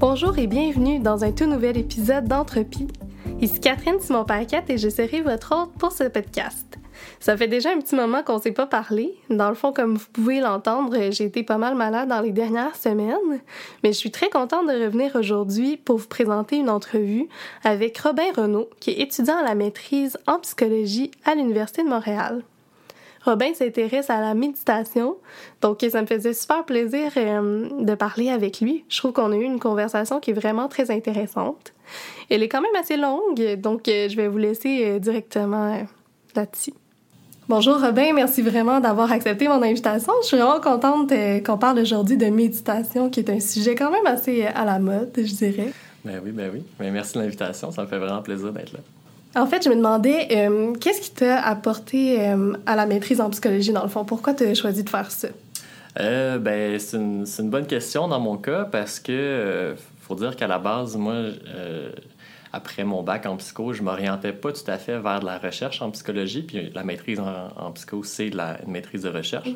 Bonjour et bienvenue dans un tout nouvel épisode d'Entropie. Ici Catherine Simon-Paquette et je serai votre hôte pour ce podcast. Ça fait déjà un petit moment qu'on ne s'est pas parlé. Dans le fond, comme vous pouvez l'entendre, j'ai été pas mal malade dans les dernières semaines, mais je suis très contente de revenir aujourd'hui pour vous présenter une entrevue avec Robin Renaud, qui est étudiant à la maîtrise en psychologie à l'Université de Montréal. Robin s'intéresse à la méditation, donc ça me faisait super plaisir euh, de parler avec lui. Je trouve qu'on a eu une conversation qui est vraiment très intéressante. Elle est quand même assez longue, donc euh, je vais vous laisser euh, directement là-dessus. Bonjour Robin, merci vraiment d'avoir accepté mon invitation. Je suis vraiment contente qu'on parle aujourd'hui de méditation, qui est un sujet quand même assez à la mode, je dirais. Ben oui, ben oui. Ben merci de l'invitation, ça me fait vraiment plaisir d'être là. En fait, je me demandais, euh, qu'est-ce qui t'a apporté euh, à la maîtrise en psychologie, dans le fond? Pourquoi tu as choisi de faire ça? Euh, ben, c'est une, une, bonne question dans mon cas parce que faut dire qu'à la base, moi, après mon bac en psycho, je m'orientais pas tout à fait vers de la recherche en psychologie. Puis la maîtrise en, psycho, c'est une maîtrise de recherche.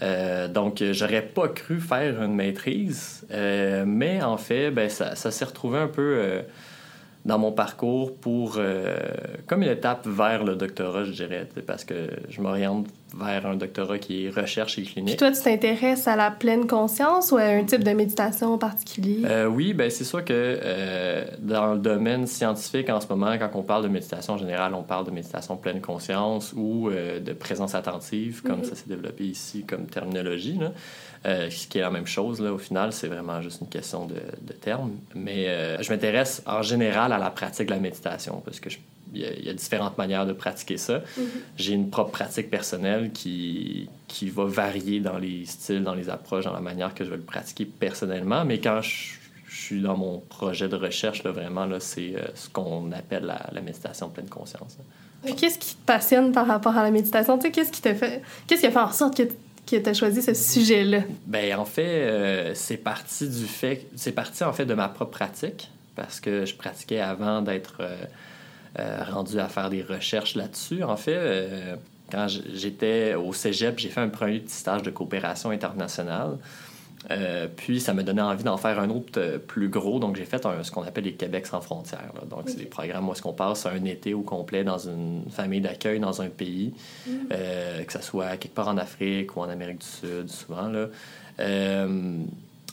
Mm-hmm. donc, j'aurais pas cru faire une maîtrise, mais en fait, ben, ça, ça s'est retrouvé un peu dans mon parcours pour euh, comme une étape vers le doctorat, je dirais, parce que je m'oriente vers un doctorat qui est recherche et clinique. Puis toi, tu t'intéresses à la pleine conscience ou à un type de méditation en particulier? Euh, oui, ben c'est sûr que euh, dans le domaine scientifique, en ce moment, quand on parle de méditation en général, on parle de méditation pleine conscience ou de présence attentive, comme ça s'est développé ici comme terminologie. Là. Euh, ce qui est la même chose, là, au final, c'est vraiment juste une question de, de termes. Mais euh, je m'intéresse en général à la pratique de la méditation parce que il y, a différentes manières de pratiquer ça. Mm-hmm. J'ai une propre pratique personnelle qui, qui va varier dans les styles, dans les approches, dans la manière que je vais le pratiquer personnellement. Mais quand je, suis dans mon projet de recherche, là, vraiment, là, c'est euh, ce qu'on appelle la, la, méditation pleine conscience. Qu'est-ce qui te passionne par rapport à la méditation? Tu sais, qu'est-ce qui fait... Qu'est-ce qui a fait en sorte que tu as choisi ce sujet-là? Ben en fait, euh, c'est parti du fait, c'est parti en fait de ma propre pratique parce que je pratiquais avant d'être euh, rendu à faire des recherches là-dessus. En fait, quand j'étais au cégep, j'ai fait un premier petit stage de coopération internationale. Euh, puis ça m'a donné envie d'en faire un autre euh, plus gros. Donc j'ai fait ce qu'on appelle les Québec sans frontières. Donc c'est des programmes où est-ce qu'on passe un été au complet dans une famille d'accueil dans un pays, mm. euh, que ce soit quelque part en Afrique ou en Amérique du Sud, souvent. Là.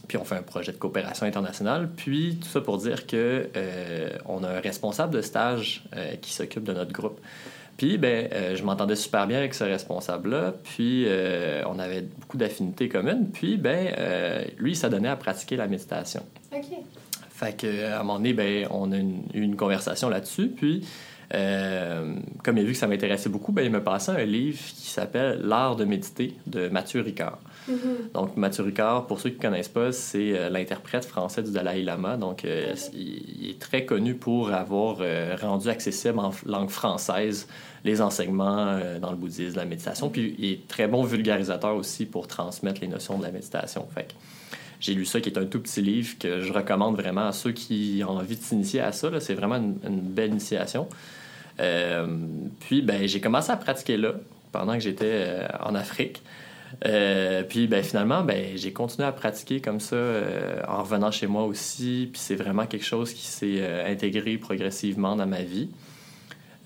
Puis on fait un projet de coopération internationale. Puis tout ça pour dire que on a un responsable de stage qui s'occupe de notre groupe. Puis, ben, euh, je m'entendais super bien avec ce responsable-là. Puis, euh, on avait beaucoup d'affinités communes. Puis, ben, euh, lui, il s'adonnait à pratiquer la méditation. OK. Fait qu'à un moment donné, ben, on a eu une, conversation là-dessus. Puis, comme il a vu que ça m'intéressait beaucoup, ben, il me passait un livre qui s'appelle L'art de méditer de Mathieu Ricard. Mm-hmm. Donc, Mathieu Ricard, pour ceux qui ne connaissent pas, c'est l'interprète français du Dalai Lama. Donc, il, est très connu pour avoir rendu accessible en langue française les enseignements euh, dans le bouddhisme, la méditation. Puis il est très bon vulgarisateur aussi pour transmettre les notions de la méditation. Fait j'ai lu ça, qui est un tout petit livre que je recommande vraiment à ceux qui ont envie de s'initier à ça. C'est vraiment une, belle initiation. Euh, puis, ben, j'ai commencé à pratiquer là pendant que j'étais euh, en Afrique. Puis ben, finalement, ben, j'ai continué à pratiquer comme ça en revenant chez moi aussi. Puis c'est vraiment quelque chose qui s'est intégré progressivement dans ma vie.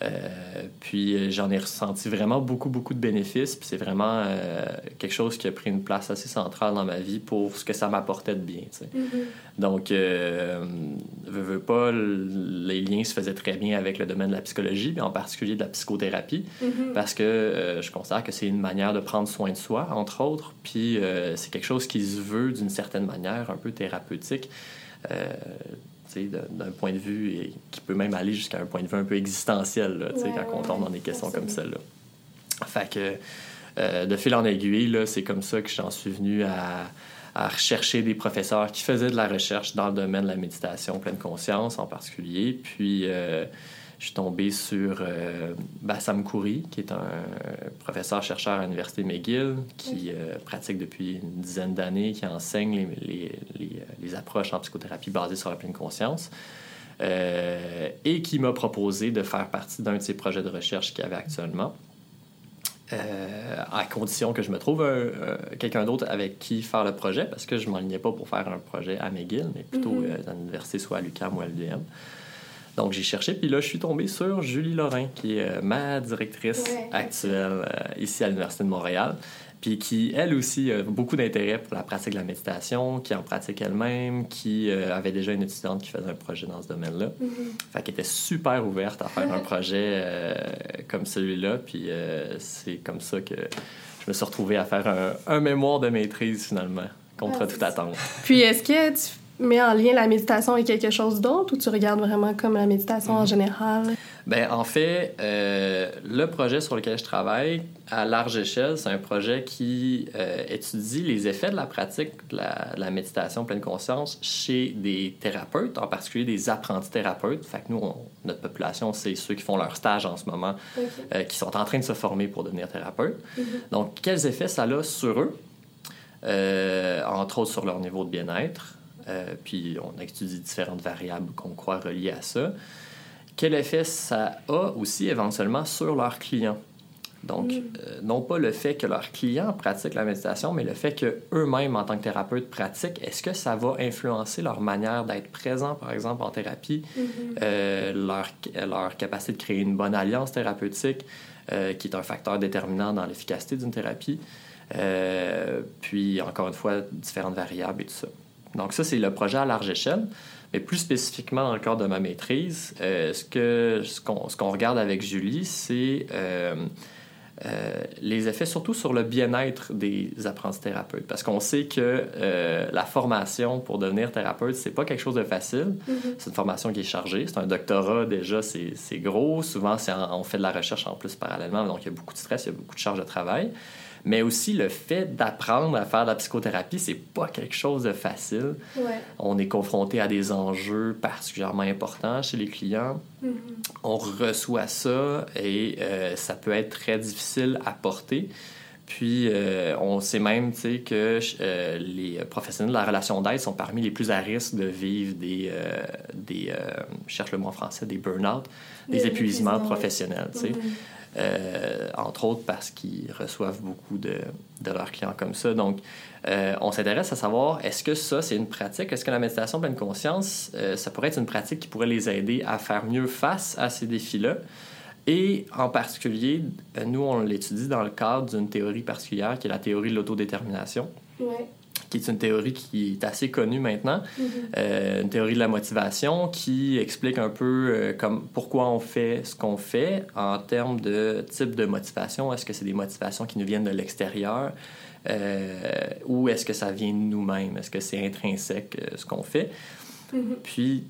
Euh, puis euh, j'en ai ressenti vraiment beaucoup, beaucoup de bénéfices. Puis c'est vraiment euh, quelque chose qui a pris une place assez centrale dans ma vie pour ce que ça m'apportait de bien. Mm-hmm. Donc, veux, pas, les liens se faisaient très bien avec le domaine de la psychologie, mais en particulier de la psychothérapie, mm-hmm. parce que je considère que c'est une manière de prendre soin de soi, entre autres. Puis c'est quelque chose qui se veut d'une certaine manière un peu thérapeutique d'un point de vue et qui peut même aller jusqu'à un point de vue un peu existentiel là, quand on tombe dans des questions comme celle-là. Fait que euh, de fil en aiguille, c'est comme ça que j'en suis venu à, à, rechercher des professeurs qui faisaient de la recherche dans le domaine de la méditation pleine conscience en particulier. Puis euh, je suis tombé sur euh, Bassam Khoury, qui est un professeur-chercheur à l'Université McGill, qui euh, pratique depuis une dizaine d'années, qui enseigne les, les, les, approches en psychothérapie basées sur la pleine conscience, euh, et qui m'a proposé de faire partie d'un de ses projets de recherche qu'il y avait actuellement. à condition que je me trouve quelqu'un d'autre avec qui faire le projet, parce que je ne m'enlignais pas pour faire un projet à McGill, mais plutôt mm-hmm. à l'université, soit à l'UQAM ou à l'UDM. Donc, j'ai cherché, puis là, je suis tombé sur Julie Lorrain, qui est ma directrice actuelle ici à l'Université de Montréal puis qui, elle aussi, a beaucoup d'intérêt pour la pratique de la méditation, qui en pratique elle-même, qui euh, avait déjà une étudiante qui faisait un projet dans ce domaine-là. Mm Fait qu'elle était super ouverte à faire un projet euh, comme celui-là, puis euh, c'est comme ça que je me suis retrouvé à faire un, un mémoire de maîtrise, finalement, contre ah, toute attente. Puis est-ce que tu mets en lien la méditation avec quelque chose d'autre ou tu regardes vraiment comme la méditation en mhm. général? Ben, en fait, euh, le projet sur lequel je travaille, à large échelle, c'est un projet qui euh, étudie les effets de la pratique de la, méditation pleine conscience chez des thérapeutes, en particulier des apprentis thérapeutes. Fait que nous, notre population, c'est ceux qui font leur stage en ce moment, euh, qui sont en train de se former pour devenir thérapeutes. Mhm. Donc, quels effets ça a sur eux? entre autres sur leur niveau de bien-être, euh, puis on étudie différentes variables qu'on croit reliées à ça. Quel effet ça a aussi éventuellement sur leurs clients? Donc, mm. euh, non pas le fait que leurs clients pratiquent la méditation, mais le fait qu'eux-mêmes, en tant que thérapeutes, pratiquent, est-ce que ça va influencer leur manière d'être présent, par exemple, en thérapie, mm-hmm. euh, leur, leur, capacité de créer une bonne alliance thérapeutique, qui est un facteur déterminant dans l'efficacité d'une thérapie, puis, encore une fois, différentes variables et tout ça. Donc ça, c'est le projet à large échelle. Mais plus spécifiquement dans le cadre de ma maîtrise, euh, ce qu'on ce qu'on regarde avec Julie, c'est euh, euh, les effets surtout sur le bien-être des apprentis thérapeutes. Parce qu'on sait que la formation pour devenir thérapeute, c'est pas quelque chose de facile. Mm-hmm. C'est une formation qui est chargée. C'est un doctorat déjà, c'est gros. Souvent, on fait de la recherche en plus parallèlement, donc il y a beaucoup de stress, il y a beaucoup de charges de travail mais aussi le fait d'apprendre à faire de la psychothérapie, c'est pas quelque chose de facile. On est confronté à des enjeux particulièrement importants chez les clients. Mm-hmm. On reçoit ça et euh, ça peut être très difficile à porter. Puis, euh, on sait même que euh, les professionnels de la relation d'aide sont parmi les plus à risque de vivre des, des je cherche le mot en français, des burn-out, des, épuisements professionnels. Mm-hmm. Euh, entre autres parce qu'ils reçoivent beaucoup de, de, leurs clients comme ça. Donc, euh, on s'intéresse à savoir, est-ce que ça, c'est une pratique? Est-ce que la méditation pleine conscience, euh, ça pourrait être une pratique qui pourrait les aider à faire mieux face à ces défis-là? Et en particulier, nous, on l'étudie dans le cadre d'une théorie particulière qui est la théorie de l'autodétermination. Ouais qui est une théorie qui est assez connue maintenant, mm-hmm. euh, une théorie de la motivation qui explique un peu euh, comme pourquoi on fait ce qu'on fait en termes de type de motivation. Est-ce que c'est des motivations qui nous viennent de l'extérieur euh, ou est-ce que ça vient de nous-mêmes? Est-ce que c'est intrinsèque ce qu'on fait? Mm-hmm. Puis,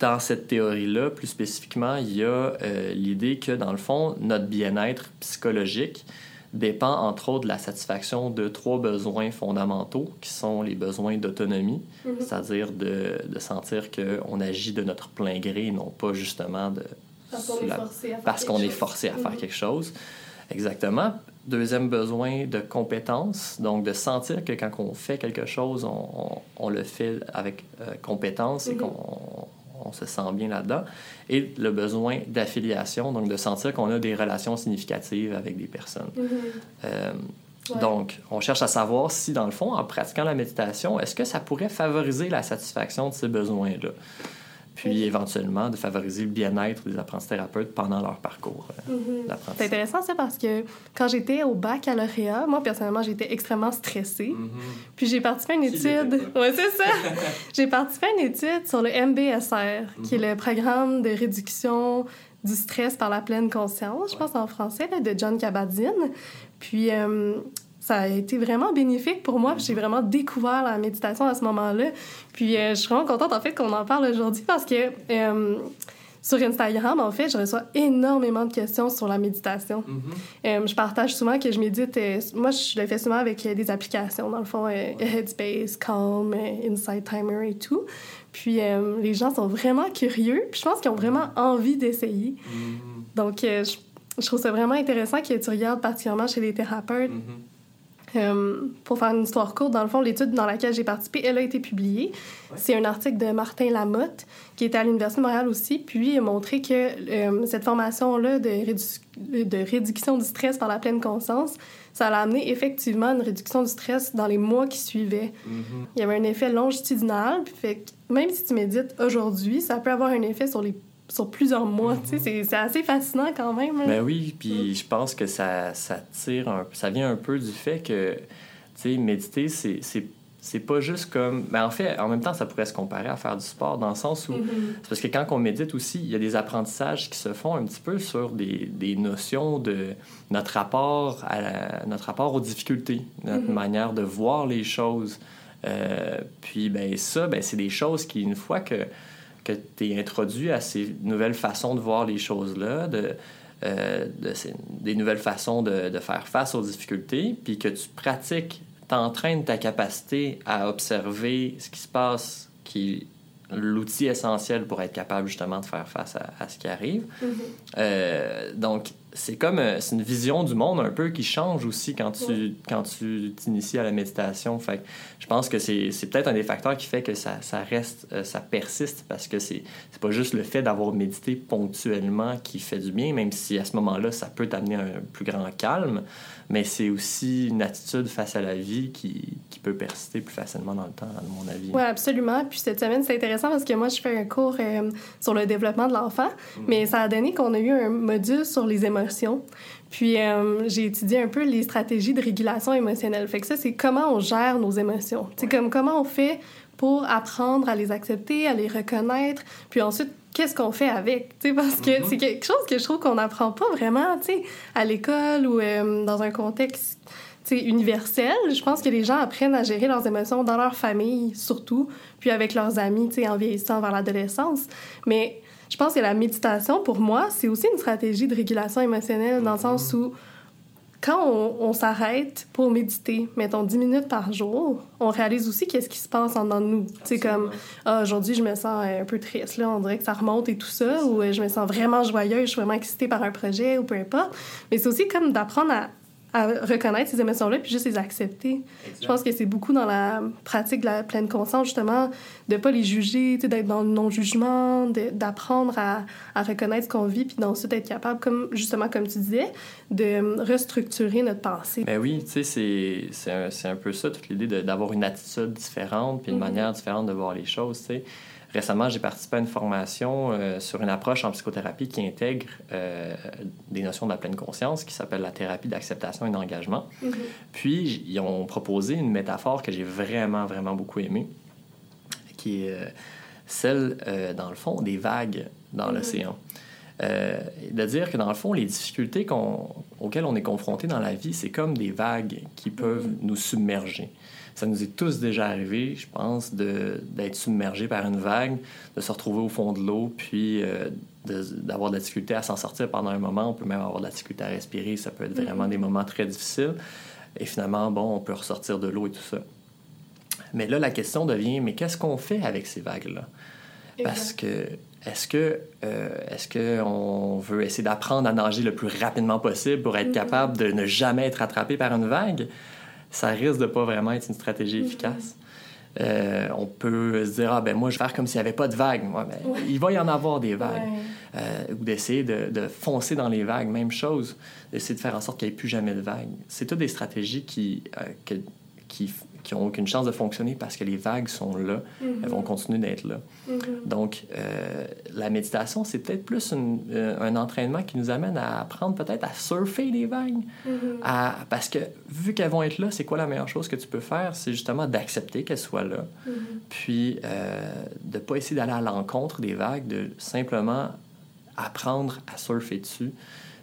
dans cette théorie-là, plus spécifiquement, il y a l'idée que, dans le fond, notre bien-être psychologique, dépend entre autres de la satisfaction de trois besoins fondamentaux qui sont les besoins d'autonomie, mhm. c'est-à-dire de, de sentir qu'on agit de notre plein gré non pas justement de... Parce qu'on est forcé à faire, quelque chose. Exactement. Deuxième besoin de compétence, donc de sentir que quand on fait quelque chose, on, on, le fait avec euh, compétence et mhm. qu'on on se sent bien là-dedans. Et le besoin d'affiliation, donc de sentir qu'on a des relations significatives avec des personnes. Mm-hmm. Euh, donc, on cherche à savoir si, dans le fond, en pratiquant la méditation, est-ce que ça pourrait favoriser la satisfaction de ces besoins-là? Puis éventuellement de favoriser le bien-être des apprentis thérapeutes pendant leur parcours euh, mhm. C'est intéressant ça parce que quand j'étais au baccalauréat, moi personnellement j'étais extrêmement stressée. Mhm. Puis j'ai participé à une étude. Ouais, c'est ça. j'ai participé à une étude sur le MBSR, qui est mhm. le programme de réduction du stress par la pleine conscience, je pense en français, de John Kabat-Zinn. Puis euh, ça a été vraiment bénéfique pour moi. J'ai vraiment découvert la méditation à ce moment-là. Puis euh, je suis vraiment contente, en fait, qu'on en parle aujourd'hui parce que euh, sur Instagram, en fait, je reçois énormément de questions sur la méditation. Mm-hmm. Euh, je partage souvent que je médite. moi, je le fais souvent avec des applications, dans le fond, Headspace, Calm, Insight Timer et tout. Puis les gens sont vraiment curieux. Puis je pense qu'ils ont vraiment envie d'essayer. Mm-hmm. Donc, je, trouve ça vraiment intéressant que tu regardes particulièrement chez les thérapeutes. Mm-hmm Euh, pour faire une histoire courte, dans le fond, l'étude dans laquelle j'ai participé, elle a été publiée. C'est un article de Martin Lamotte, qui était à l'Université de Montréal aussi, puis il a montré que euh, cette formation-là de, de, réduction du stress par la pleine conscience, ça a amené effectivement une réduction du stress dans les mois qui suivaient. Mm-hmm. Il y avait un effet longitudinal, puis fait même si tu médites aujourd'hui, ça peut avoir un effet sur les sur plusieurs mois. tu sais, C'est assez fascinant quand même. Hein. Ben oui, puis je pense que ça, ça tire un, ça vient un peu du fait que tu sais, méditer, c'est c'est pas juste comme. Mais ben, en fait, en même temps, ça pourrait se comparer à faire du sport dans le sens où. Mm-hmm. C'est parce que quand on médite aussi, il y a des apprentissages qui se font un petit peu sur des, des notions de notre rapport, à notre rapport aux difficultés, notre mm-hmm. manière de voir les choses. Euh, puis, ben ça, ben, c'est des choses qui, une fois que que tu es introduit à ces nouvelles façons de voir les choses-là, de, euh, de ces, des nouvelles façons de, de, faire face aux difficultés, puis que tu pratiques, t'entraînes ta capacité à observer ce qui se passe, qui l'outil essentiel pour être capable justement de faire face à, ce qui arrive. Mm-hmm. euh, donc, c'est comme euh, c'est une vision du monde un peu qui change aussi quand tu quand tu t'inities à la méditation. Fait je pense que c'est, c'est peut-être un des facteurs qui fait que ça, ça reste euh, ça persiste parce que c'est c'est pas juste le fait d'avoir médité ponctuellement qui fait du bien même si à ce moment-là ça peut t'amener un plus grand calme mais c'est aussi une attitude face à la vie qui, qui peut persister plus facilement dans le temps à mon avis oui absolument puis cette semaine c'est intéressant parce que moi je fais un cours euh, sur le développement de l'enfant mm. mais ça a donné qu'on a eu un module sur les émotions puis euh, j'ai étudié un peu les stratégies de régulation émotionnelle. Fait que ça, c'est comment on gère nos émotions. C'est comme comment on fait pour apprendre à les accepter, à les reconnaître, puis ensuite qu'est-ce qu'on fait avec, sais, parce que mm-hmm. c'est quelque chose que je trouve qu'on n'apprend pas vraiment, tu sais, à l'école ou euh, dans un contexte universel. Je pense que les gens apprennent à gérer leurs émotions dans leur famille, surtout, puis avec leurs amis, tu sais, en vieillissant vers l'adolescence. Mais je pense que la méditation, pour moi, c'est aussi une stratégie de régulation émotionnelle dans le sens où quand on, s'arrête pour méditer, mettons 10 minutes par jour, on réalise aussi qu'est-ce qui se passe en dedans de nous. C'est comme, ah, aujourd'hui, je me sens un peu triste, là, on dirait que ça remonte et tout ça, ou euh, je me sens vraiment joyeuse, je suis vraiment excitée par un projet, ou peu importe. Mais c'est aussi comme d'apprendre à à reconnaître ces émotions-là puis juste les accepter. Je pense que c'est beaucoup dans la pratique de la pleine conscience, justement, de pas les juger, d'être dans le non-jugement, d'apprendre à, à, reconnaître ce qu'on vit puis d'ensuite être capable, comme, justement, comme tu disais, de restructurer notre pensée. Ben oui, tu sais, c'est un, un, peu ça, toute l'idée d'avoir une attitude différente puis une mm-hmm. manière différente de voir les choses, tu sais. Récemment, j'ai participé à une formation euh, sur une approche en psychothérapie qui intègre euh, des notions de la pleine conscience qui s'appelle la thérapie d'acceptation et d'engagement. Mm-hmm. Puis, ils ont proposé une métaphore que j'ai vraiment, vraiment beaucoup aimée, qui est euh, celle, dans le fond, des vagues dans mm-hmm. l'océan. de dire que dans le fond, les difficultés auxquelles on est confronté dans la vie, c'est comme des vagues qui peuvent mm-hmm. nous submerger. Ça nous est tous déjà arrivé, je pense, d'être submergé par une vague, de se retrouver au fond de l'eau, puis euh, d'avoir de, la difficulté à s'en sortir pendant un moment. On peut même avoir de la difficulté à respirer. Ça peut être vraiment mm-hmm. des moments très difficiles. Et finalement, bon, on peut ressortir de l'eau et tout ça. Mais là, la question devient, mais qu'est-ce qu'on fait avec ces vagues-là? Parce que est-ce que euh, est-ce qu'on veut essayer d'apprendre à nager le plus rapidement possible pour être mm-hmm. capable de ne jamais être attrapé par une vague? Ça risque de pas vraiment être une stratégie efficace. Euh, on peut se dire, ah ben moi, je vais faire comme s'il n'y avait pas de vagues. Ben, il va y en avoir des vagues. Euh, ou d'essayer de, de, foncer dans les vagues, même chose. D'essayer de faire en sorte qu'il n'y ait plus jamais de vagues. C'est toutes des stratégies qui, euh, qui qui n'ont aucune chance de fonctionner parce que les vagues sont là, elles vont mhm. continuer d'être là. Mhm. Donc, euh, la méditation, c'est peut-être plus euh, un entraînement qui nous amène à apprendre peut-être à surfer les vagues. Mhm. à, parce que vu qu'elles vont être là, c'est quoi la meilleure chose que tu peux faire? C'est justement d'accepter qu'elles soient là, puis euh, de ne pas essayer d'aller à l'encontre des vagues, de simplement apprendre à surfer dessus.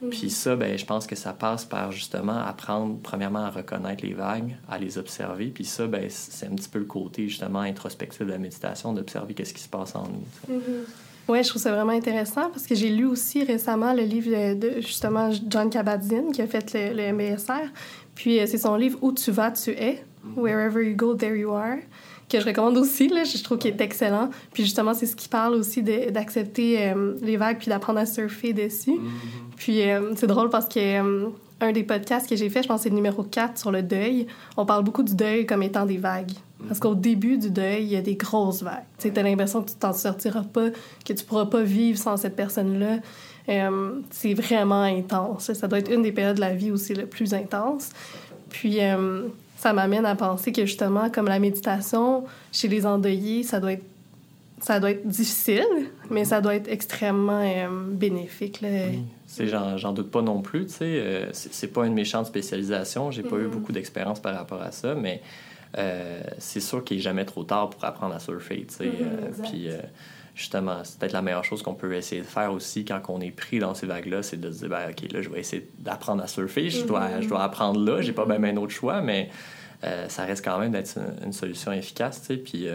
Puis ça, ben, je pense que ça passe par justement apprendre, premièrement, à reconnaître les vagues, à les observer. Puis ça, ben, c'est un petit peu le côté justement introspectif de la méditation, d'observer qu'est-ce qui se passe en nous. Mm-hmm. Oui, je trouve ça vraiment intéressant parce que j'ai lu aussi récemment le livre de justement John Kabat-Zinn qui a fait le, MBSR. Puis euh, c'est son livre Où tu vas, tu es. Mm-hmm. Wherever you go, there you are que je recommande aussi. Là, je trouve qu'il est excellent. Puis justement, c'est ce qui parle aussi d'accepter euh, les vagues puis d'apprendre à surfer dessus. Mm-hmm. Puis euh, c'est drôle parce que euh, un des podcasts que j'ai fait, je pense que c'est le numéro 4 sur le deuil, on parle beaucoup du deuil comme étant des vagues. Parce qu'au début du deuil, il y a des grosses vagues. Tu as l'impression que tu t'en sortiras pas, que tu pourras pas vivre sans cette personne-là. Euh, c'est vraiment intense. Ça doit être une des périodes de la vie aussi le plus intense. Puis euh, ça m'amène à penser que justement, comme la méditation, chez les endeuillés, ça doit être ça doit être difficile, mais ça doit être extrêmement euh, bénéfique. Là. Oui. J'en doute pas non plus. Euh, c'est pas une méchante spécialisation. J'ai pas eu mm-hmm. beaucoup d'expérience par rapport à ça, mais euh, c'est sûr qu'il n'est jamais trop tard pour apprendre à surfer. Mm-hmm, puis justement, c'est peut-être la meilleure chose qu'on peut essayer de faire aussi quand on est pris dans ces vagues-là, c'est de se dire, ben, OK, là, je vais essayer d'apprendre à surfer. Je, dois, je dois mm-hmm. apprendre là. J'ai pas même un autre choix, mais ça reste quand même d'être une, une, solution efficace. Puis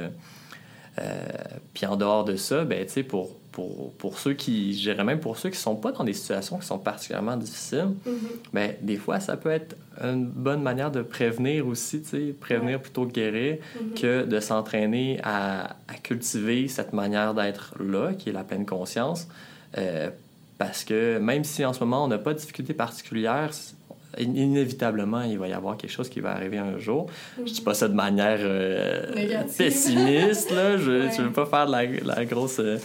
euh, puis en dehors de ça, ben, pour, pour, pour ceux qui, je dirais même pour ceux qui ne sont pas dans des situations qui sont particulièrement difficiles, ben, des fois, ça peut être une bonne manière de prévenir aussi, prévenir plutôt que guérir, mm-hmm. que de s'entraîner à, à, cultiver cette manière d'être là, qui est la pleine conscience. Euh, parce que même si en ce moment on n'a pas de difficulté particulière, inévitablement, il va y avoir quelque chose qui va arriver un jour. Je Je dis pas ça de manière euh, pessimiste, là. Je ne veux pas faire de la, grosse euh,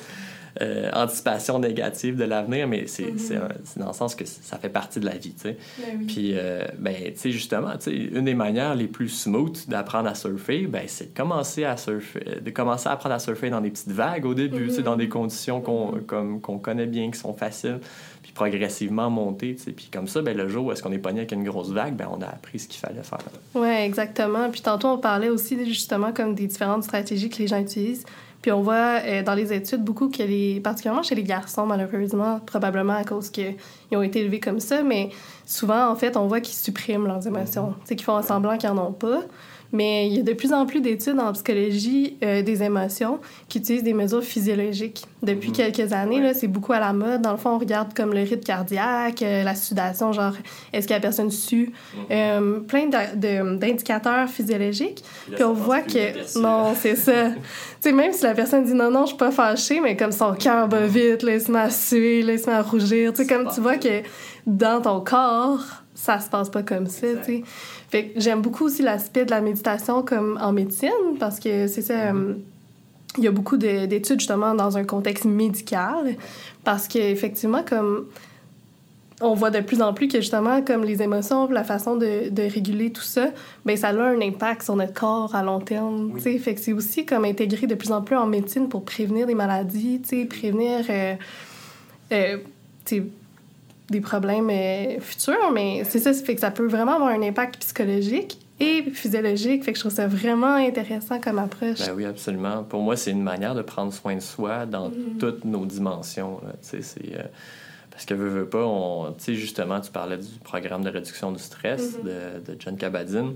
euh, anticipation négative de l'avenir, mais mm-hmm. c'est dans le sens que ça fait partie de la vie, tu sais. Ben Puis, ben, tu sais, justement, tu sais, une des manières les plus smooth d'apprendre à surfer, ben, c'est de commencer à surfer, de commencer à apprendre à surfer dans des petites vagues au début, tu sais, dans des mm-hmm. conditions qu'on qu'on connaît bien, qui sont faciles progressivement monter. Puis comme ça, ben, le jour où est-ce qu'on est pogné avec une grosse vague, ben, on a appris ce qu'il fallait faire. Oui, exactement. Puis tantôt, on parlait aussi justement comme des différentes stratégies que les gens utilisent. Puis on voit euh, dans les études beaucoup que les, particulièrement chez les garçons, malheureusement, probablement à cause qu'ils ont été élevés comme ça, mais souvent, en fait, on voit qu'ils suppriment leurs émotions. C'est qu'ils font semblant qu'ils n'en ont pas. Mais il y a de plus en plus d'études en psychologie euh, des émotions qui utilisent des mesures physiologiques. Depuis mhm. quelques années, là, c'est beaucoup à la mode. Dans le fond, on regarde comme le rythme cardiaque, euh, la sudation, genre est-ce que la personne sue, mhm. euh, plein d'indicateurs physiologiques. Puis on voit que non, c'est ça. tu sais, même si la personne dit non, non, je suis pas fâchée, mais comme son cœur bat vite, là, il se met à suer, il se met à rougir. Tu sais, comme tu vois que dans ton corps, ça se passe pas comme ça, tu sais. Fait que j'aime beaucoup aussi l'aspect de la méditation comme en médecine parce que c'est ça. Mm-hmm. Euh, il y a beaucoup d'études justement dans un contexte médical parce qu'effectivement, comme on voit de plus en plus que justement, comme les émotions, la façon de, de réguler tout ça, ben ça a un impact sur notre corps à long terme. Oui. Fait que c'est aussi comme intégré de plus en plus en médecine pour prévenir des maladies, prévenir euh, euh, des problèmes euh, futurs, mais c'est ça, ça fait que ça peut vraiment avoir un impact psychologique et physiologique. Fait que je trouve ça vraiment intéressant comme approche. Ben oui, absolument. Pour moi, c'est une manière de prendre soin de soi dans mm-hmm. toutes nos dimensions. C'est, euh, parce que, veux, veux pas, on, justement, tu parlais du programme de réduction du stress mm-hmm. de, de, John Kabat-Zinn.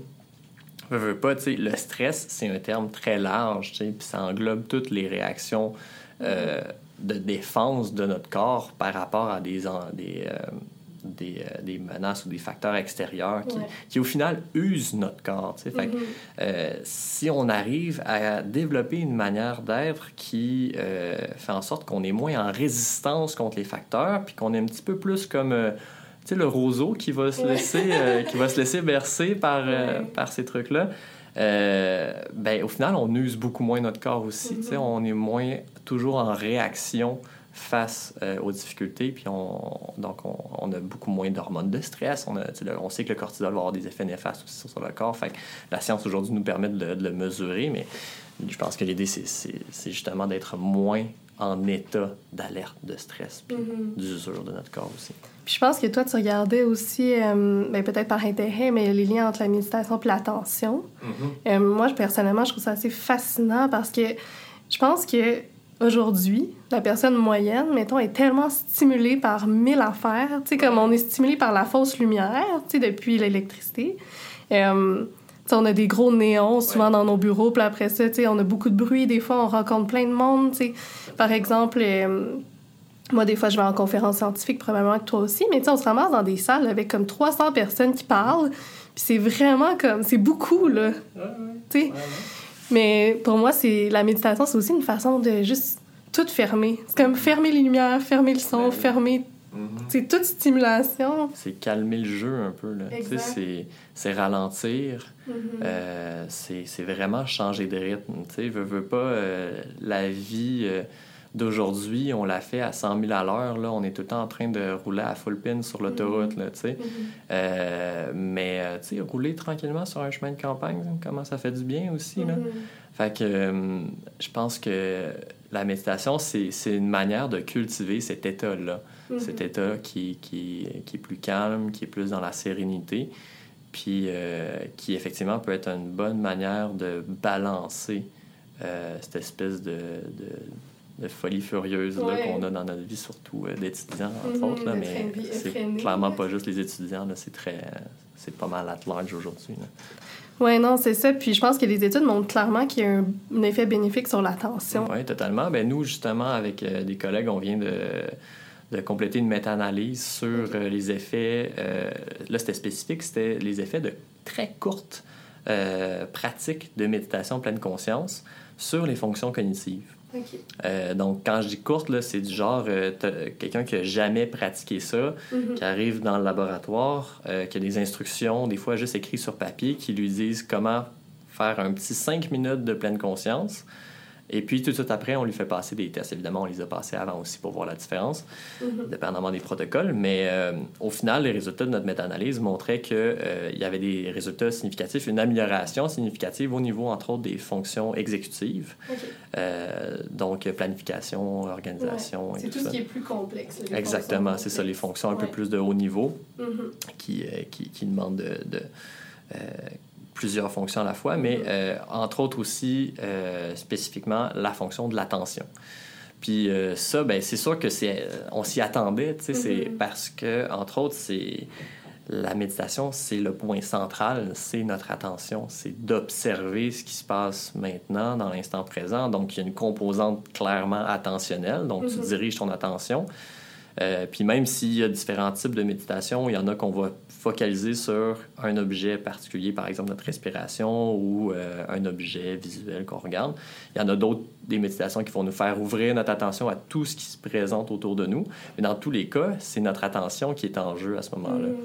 Veux, veux pas, le stress, c'est un terme très large, puis ça englobe toutes les réactions euh, de défense de notre corps par rapport à des, des, euh, des, euh, des, menaces ou des facteurs extérieurs qui, qui au final usent notre corps. Fait mm-hmm. euh, si on arrive à développer une manière d'être qui fait en sorte qu'on est moins en résistance contre les facteurs, puis qu'on est un petit peu plus comme le roseau qui va se laisser, qui va se laisser bercer par, par ces trucs-là. ben, au final, on use beaucoup moins notre corps aussi. Mm-hmm. On est moins toujours en réaction face euh, aux difficultés, puis on, donc on, a beaucoup moins d'hormones de stress. On, a, on sait que le cortisol va avoir des effets néfastes aussi sur le corps. Fait la science aujourd'hui nous permet de, le mesurer, mais je pense que l'idée, c'est justement d'être moins en état d'alerte, de stress, puis mm-hmm. d'usure de notre corps aussi. Puis je pense que toi, tu regardais aussi, euh, ben, peut-être par intérêt, mais les liens entre la méditation et l'attention. Euh, moi, personnellement, je trouve ça assez fascinant parce que je pense que aujourd'hui, la personne moyenne, mettons, est tellement stimulée par mille affaires, tu sais, comme on est stimulé par la fausse lumière, tu sais, depuis l'électricité. Euh, on a des gros néons souvent dans nos bureaux, puis après ça, tu sais, on a beaucoup de bruit, des fois, on rencontre plein de monde, tu sais. Par exemple, euh, moi, des fois, je vais en conférence scientifique, probablement que toi aussi, mais tu sais, on se ramasse dans des salles avec comme 300 personnes qui parlent, puis c'est vraiment comme, c'est beaucoup, là, tu sais? Mais pour moi, c'est la méditation, c'est aussi une façon de juste tout fermer. C'est comme fermer les lumières, fermer le son, fermer C'est toute stimulation. C'est calmer le jeu un peu. Là. C'est ralentir. Mm-hmm. Euh, c'est vraiment changer de rythme. Tu veux, veux pas, euh, la vie euh, d'aujourd'hui, on l'a fait à 100 000 à l'heure. Là, on est tout le temps en train de rouler à full pin sur l'autoroute. Mm-hmm. Tu sais. Euh, mais, tu sais, rouler tranquillement sur un chemin de campagne, comment ça fait du bien aussi. Là. Fait que je pense que la méditation, c'est une manière de cultiver cet état-là. Cet état qui, qui, qui, est plus calme, qui est plus dans la sérénité, puis euh, qui effectivement peut être une bonne manière de balancer euh, cette espèce de, de, de folie furieuse Ouais. qu'on a dans notre vie, surtout euh, d'étudiants, entre Mhm, autres. Là, mais c'est clairement pas juste les étudiants, c'est très... C'est pas mal at large aujourd'hui. Oui, non, c'est ça. Puis je pense que les études montrent clairement qu'il y a un, un effet bénéfique sur l'attention. Oui, totalement. Ben, nous, justement, avec euh, des collègues, on vient de, de compléter une méta-analyse sur euh, les effets. là, c'était spécifique, c'était les effets de très courtes pratiques de méditation pleine conscience sur les fonctions cognitives. Euh, donc, quand je dis courte, c'est du genre euh, quelqu'un qui a jamais pratiqué ça, Mhm. qui arrive dans le laboratoire, euh, qui a des instructions, des fois juste écrites sur papier, qui lui disent comment faire un petit 5 minutes de pleine conscience. Et puis, tout de suite après, on lui fait passer des tests. Évidemment, on les a passés avant aussi pour voir la différence, Mhm. dépendamment des protocoles. Mais euh, au final, les résultats de notre méta-analyse montraient qu'il y avait des résultats significatifs, une amélioration significative au niveau, entre autres, des fonctions exécutives. Euh, donc, planification, organisation Ouais. et C'est tout, tout ça. ce qui est plus complexe. Exactement, c'est ça, les fonctions un peu plus de haut niveau Mhm. qui, euh, qui, qui demandent de, de, euh, plusieurs fonctions à la fois, mais euh, entre autres aussi euh, spécifiquement la fonction de l'attention. Puis euh, ça, ben, c'est sûr que c'est, on s'y attendait, tu sais, c'est Mhm. parce que, entre autres, c'est la méditation, c'est le point central, c'est notre attention, c'est d'observer ce qui se passe maintenant, dans l'instant présent. Donc, il y a une composante clairement attentionnelle, donc tu Mhm. diriges ton attention. Euh, puis même s'il y a différents types de méditation, il y en a qu'on va focaliser sur un objet particulier, par exemple notre respiration ou euh, un objet visuel qu'on regarde. Il y en a d'autres, des méditations qui vont nous faire ouvrir notre attention à tout ce qui se présente autour de nous. Mais dans tous les cas, c'est notre attention qui est en jeu à ce moment-là. Mhm.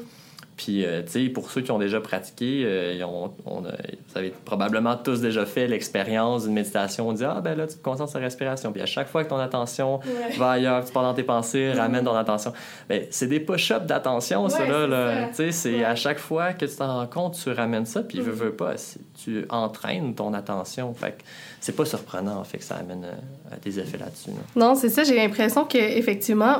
Puis, euh, tu sais, pour ceux qui ont déjà pratiqué, euh, ils ont- on a- vous avez probablement tous déjà fait l'expérience d'une méditation. On dit, ah ben là, tu te concentres sur la respiration. Puis à chaque fois que ton attention Ouais. va ailleurs, tu pars dans tes pensées, ramène ton attention. Mais c'est des push-ups d'attention, ça, Ouais, là. c'est là. ça. Tu sais, c'est Ouais. à chaque fois que tu t'en rends compte, tu ramènes ça, puis veux, Mhm. veux pas, tu entraînes ton attention. Fait que c'est pas surprenant, en fait, que ça amène euh, à des effets là-dessus. là. Non, c'est ça. J'ai l'impression que effectivement,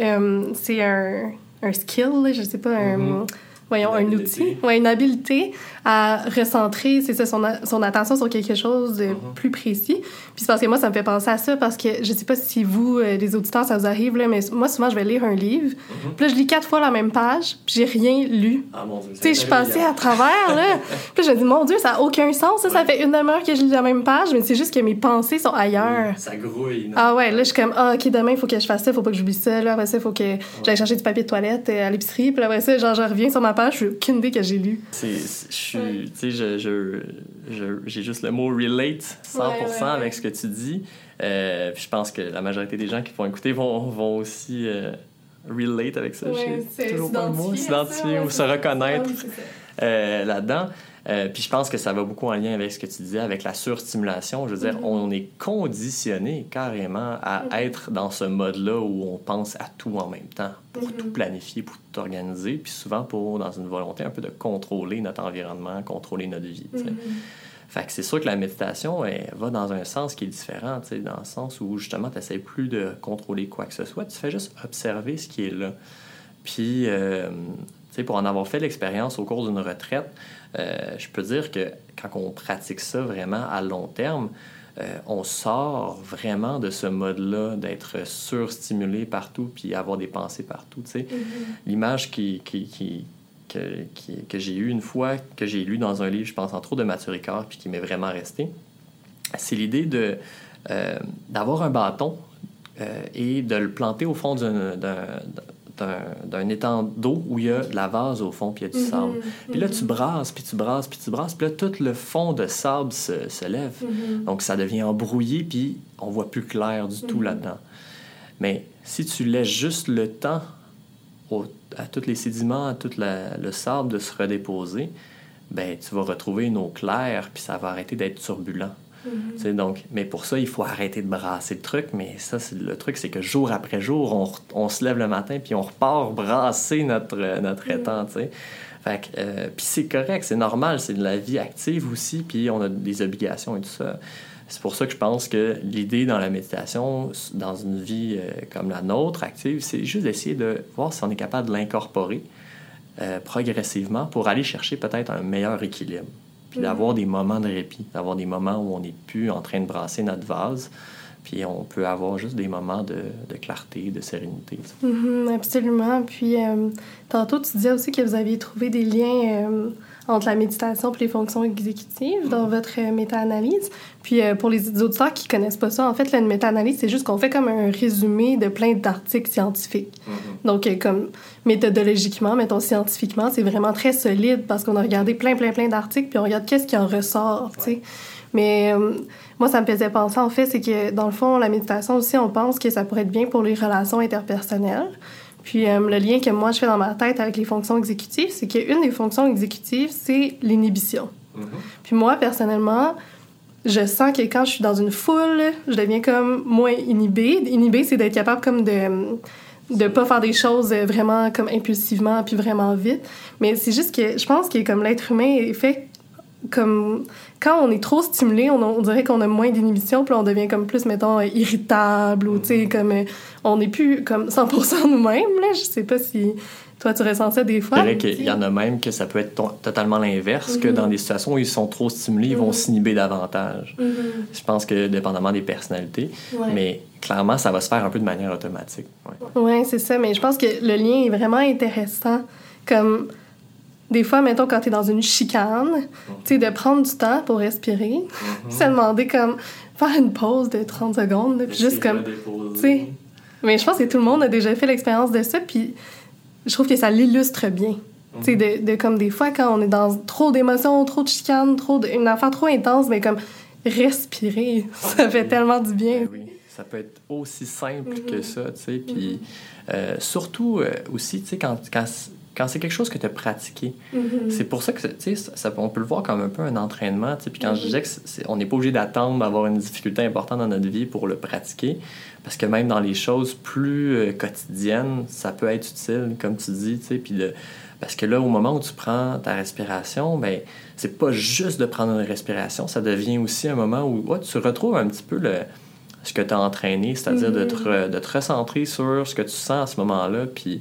euh, c'est un, un skill, là, je sais pas, un, Mhm. Voyons, un outil, ouais, une habileté à recentrer, c'est ça, son, a- son attention sur quelque chose de Mhm. plus précis. Puis c'est parce que moi, ça me fait penser à ça parce que je sais pas si vous, euh, les auditeurs, ça vous arrive là, mais moi souvent je vais lire un livre, puis là je lis quatre fois la même page, puis j'ai rien lu. Ah mon Dieu, Tu sais, je passée à travers, là. Puis je me dis, mon Dieu, ça n'a aucun sens. Ça, ça fait une demi-heure que je lis la même page, mais c'est juste que mes pensées sont ailleurs. Ça grouille. non? Ah ouais, là, je suis comme, ah, OK, demain, il faut que je fasse ça, faut pas que j'oublie ça. Là, après ça, il faut que j'aille chercher du papier de toilette euh, à l'épicerie. Puis après ça, genre, je reviens sur ma page, je aucune idée que j'ai lu. C'est, je tu sais, je, j'ai juste le mot relate 100% Ouais, ouais, ouais. avec ce que tu dis. Euh, puis je pense que la majorité des gens qui vont écouter vont, vont aussi euh, relate avec ça. Ouais, Je sais c'est toujours pas le mot, s'identifier ou se reconnaître Ah oui, euh, là-dedans. Euh, puis je pense que ça va beaucoup en lien avec ce que tu disais, avec la surstimulation. Je veux dire, Mhm. on est conditionné carrément à Mhm. être dans ce mode-là où on pense à tout en même temps, pour Mhm. tout planifier, pour tout organiser, puis souvent pour, dans une volonté un peu de contrôler notre environnement, contrôler notre vie. Fait que c'est sûr que la méditation elle, va dans un sens qui est différent, dans le sens où justement tu n'essaies plus de contrôler quoi que ce soit, tu fais juste observer ce qui est là. Puis, euh, tu sais, pour en avoir fait l'expérience au cours d'une retraite, euh, je peux dire que quand on pratique ça vraiment à long terme, euh, on sort vraiment de ce mode-là d'être surstimulé partout puis avoir des pensées partout. sais. Mhm. L'image qui, qui, qui- que, que j'ai eue une fois, que j'ai lu dans un livre, je pense entre autres de Mathieu Ricard, puis qui m'est vraiment resté, c'est l'idée de, euh, d'avoir un bâton euh, et de le planter au fond d'un, d'un, étang d'eau où il y a de la vase au fond, puis il y a du Mhm. sable. Puis là, Mhm. tu brasses, puis tu brasses, puis tu brasses, puis là, tout le fond de sable se, se lève. Mhm. Donc, ça devient embrouillé, puis on voit plus clair du tout Mhm. là-dedans. Mais si tu laisses juste le temps à tous les sédiments, à tout le sable de se redéposer, ben tu vas retrouver une eau claire, puis ça va arrêter d'être turbulent. Mm-hmm. Donc, mais pour ça, il faut arrêter de brasser le truc. Mais ça, c'est le truc, c'est que jour après jour, on, on, se lève le matin puis on repart brasser notre, notre mm-hmm. étang. Fait que, euh, puis c'est correct, c'est normal, c'est de la vie active aussi, puis on a des obligations et tout ça. C'est pour ça que je pense que l'idée dans la méditation, dans une vie euh, comme la nôtre, active, c'est juste d'essayer de voir si on est capable de l'incorporer euh, progressivement pour aller chercher peut-être un meilleur équilibre. Puis d'avoir mm-hmm. des moments de répit, d'avoir des moments où on n'est plus en train de brasser notre vase, puis on peut avoir juste des moments de, de clarté, de sérénité. Mm-hmm, absolument. Puis euh, tantôt, tu disais aussi que vous aviez trouvé des liens euh, entre la méditation et les fonctions exécutives dans votre euh, méta-analyse. Puis pour les auditeurs qui connaissent pas ça, en fait, la méta-analyse, c'est juste qu'on fait comme un résumé de plein d'articles scientifiques. Mm-hmm. Donc, comme méthodologiquement, mettons scientifiquement, c'est vraiment très solide parce qu'on a regardé plein, plein, plein d'articles, puis on regarde qu'est-ce qui en ressort, tu sais. Mais moi, ça me faisait penser, en fait, c'est que dans le fond, la méditation aussi, on pense que ça pourrait être bien pour les relations interpersonnelles. Puis euh, le lien que moi, je fais dans ma tête avec les fonctions exécutives, c'est qu'une des fonctions exécutives, c'est l'inhibition. Mm-hmm. Puis moi, personnellement, je sens que quand je suis dans une foule, je deviens comme moins inhibée. Inhibée, c'est d'être capable comme de de pas faire des choses vraiment comme impulsivement puis vraiment vite mais c'est juste que je pense que comme l'être humain est fait comme quand on est trop stimulé, on, dirait qu'on a moins d'inhibition, puis on devient comme plus, mettons, irritable, ou tu sais, comme on n'est plus comme 100% nous-mêmes, là. Je sais pas si toi, tu ressens ça des fois. C'est qu'il y en a même que ça peut être totalement l'inverse, que dans mhm. des situations où ils sont trop stimulés, ils vont mhm. s'inhiber davantage. Mhm. Je pense que dépendamment des personnalités, mais clairement, ça va se faire un peu de manière automatique. Oui, ouais, c'est ça, mais je pense que le lien est vraiment intéressant. Comme des fois, mettons, quand tu es dans une chicane, tu sais, de prendre du temps pour respirer, mm se demander comme faire une pause de 30 secondes, puis juste comme. Tu sais. Mais je pense que tout le monde a déjà fait l'expérience de ça, puis je trouve que ça l'illustre bien. Tu sais, de, de, comme des fois, quand on est dans trop d'émotions, trop de chicanes, trop de, une affaire trop intense, mais comme respirer, ça fait tellement du bien. Ben oui, ça peut être aussi simple que ça, tu sais. Puis euh, surtout euh, aussi, tu sais, quand, quand quand c'est quelque chose que tu as pratiqué. Mm-hmm. C'est pour ça que, ça, on peut le voir comme un peu un entraînement. Puis quand je mm-hmm. disais qu'on n'est pas obligé d'attendre d'avoir une difficulté importante dans notre vie pour le pratiquer, parce que même dans les choses plus euh, quotidiennes, ça peut être utile, comme tu dis, puis Parce que là, au moment où tu prends ta respiration, ben c'est pas juste de prendre une respiration, ça devient aussi un moment où tu retrouves un petit peu le, ce que tu as entraîné, c'est-à-dire de, te, mm-hmm. de te recentrer sur ce que tu sens à ce moment-là, puis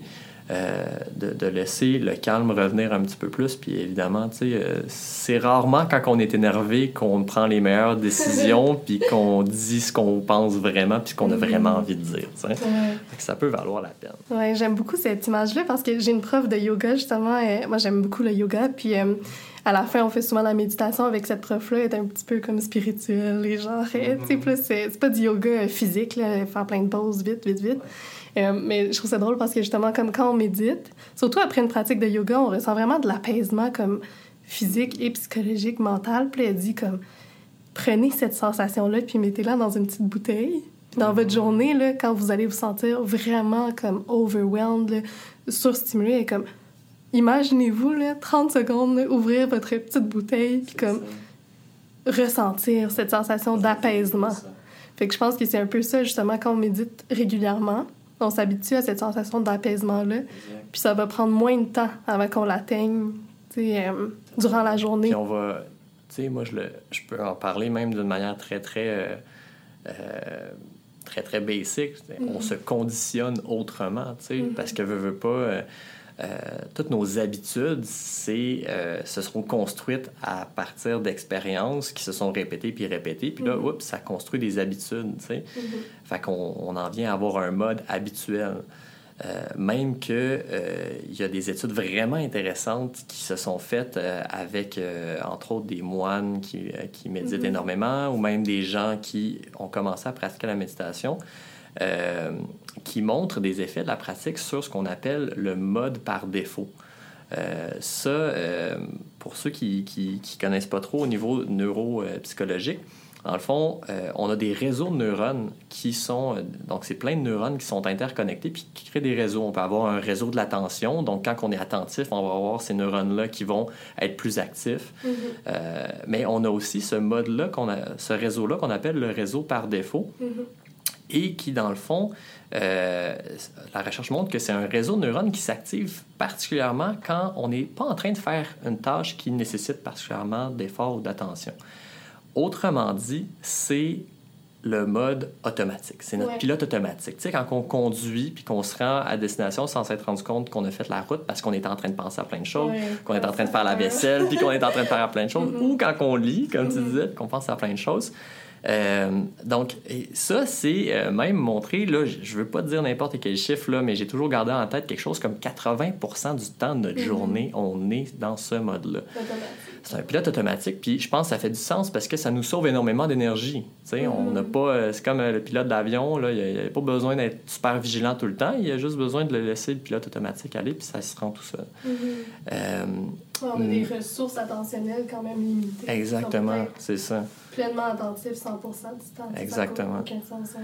euh, de, laisser le calme revenir un petit peu plus. Puis évidemment, tu sais, euh, c'est rarement quand on est énervé qu'on prend les meilleures décisions, puis qu'on dit ce qu'on pense vraiment, puis ce qu'on a vraiment mm-hmm. envie de dire. Ça peut valoir la peine. Ouais, j'aime beaucoup cette image-là parce que j'ai une prof de yoga, justement. Et moi, j'aime beaucoup le yoga. Puis euh, à la fin, on fait souvent la méditation avec cette prof-là. Elle est un petit peu comme spirituelle. Les sais, mm-hmm. plus, c'est pas du yoga physique, là, faire plein de pauses vite, vite, vite. Euh, mais je trouve ça drôle parce que justement, comme quand on médite, surtout après une pratique de yoga, on ressent vraiment de l'apaisement comme physique et psychologique, mental. Puis elle dit comme, prenez cette sensation-là puis mettez-la dans une petite bouteille. Puis dans votre journée, là, quand vous allez vous sentir vraiment comme overwhelmed, surstimulé, et comme, imaginez-vous, là, 30 secondes, ouvrir votre petite bouteille puis comme ressentir cette sensation d'apaisement. Fait que je pense que c'est un peu ça, justement, quand on médite régulièrement on s'habitue à cette sensation d'apaisement-là. Puis ça va prendre moins de temps avant qu'on l'atteigne, euh, durant la journée. Puis on va... Tu sais, moi, je, le, je peux en parler même d'une manière très, très... Euh, euh, très, très basique. On mm-hmm. se conditionne autrement, tu sais, mm-hmm. parce que veut, veut pas toutes nos habitudes, c'est, euh, se seront construites à partir d'expériences qui se sont répétées puis répétées. Puis là, mm-hmm. ça construit des habitudes, tu sais. Mm-hmm. Fait qu'on on en vient à avoir un mode habituel. Euh, même qu'il il y a des études vraiment intéressantes qui se sont faites avec, entre autres, des moines qui, qui méditent mm-hmm. énormément ou même des gens qui ont commencé à pratiquer la méditation. Euh, qui montre des effets de la pratique sur ce qu'on appelle le mode par défaut. Euh, ça, euh, pour ceux qui ne connaissent pas trop au niveau neuropsychologique, Dans le fond, on a des réseaux de neurones qui sont, donc c'est plein de neurones qui sont interconnectés puis qui créent des réseaux. On peut avoir un réseau de l'attention, donc quand on est attentif, on va avoir ces neurones-là qui vont être plus actifs. Mhm. Euh, mais on a aussi ce mode-là, ce réseau-là qu'on appelle le réseau par défaut Mhm. Et qui, dans le fond, euh, la recherche montre que c'est un réseau de neurones qui s'active particulièrement quand on n'est pas en train de faire une tâche qui nécessite particulièrement d'effort ou d'attention. Autrement dit, c'est le mode automatique. C'est notre Ouais. pilote automatique. Tu sais, quand on conduit puis qu'on se rend à destination sans s'être rendu compte qu'on a fait la route parce qu'on est en train de penser à plein de choses, Ouais. qu'on est en train de faire la vaisselle puis qu'on est en train de faire plein de choses, Mhm. ou quand on lit, comme tu Mhm. disais, qu'on pense à plein de choses. Euh, donc, ça, c'est euh, même montré, là, je veux pas dire n'importe quel chiffre, là, mais j'ai toujours gardé en tête quelque chose comme 80% du temps de notre Mhm. journée, on est dans ce mode-là. C'est un pilote automatique, puis je pense que ça fait du sens parce que ça nous sauve énormément d'énergie. Tu sais, On Mhm. n'a pas, euh, c'est comme le pilote d'avion, il n'y a, pas besoin d'être super vigilant tout le temps, il y a juste besoin de le laisser le pilote automatique aller, puis ça se rend tout seul. Mhm. On a des ressources attentionnelles quand même limitées. exactement, c'est ça. Pleinement attentif 100 du temps. Exactement. aucun sens. hein.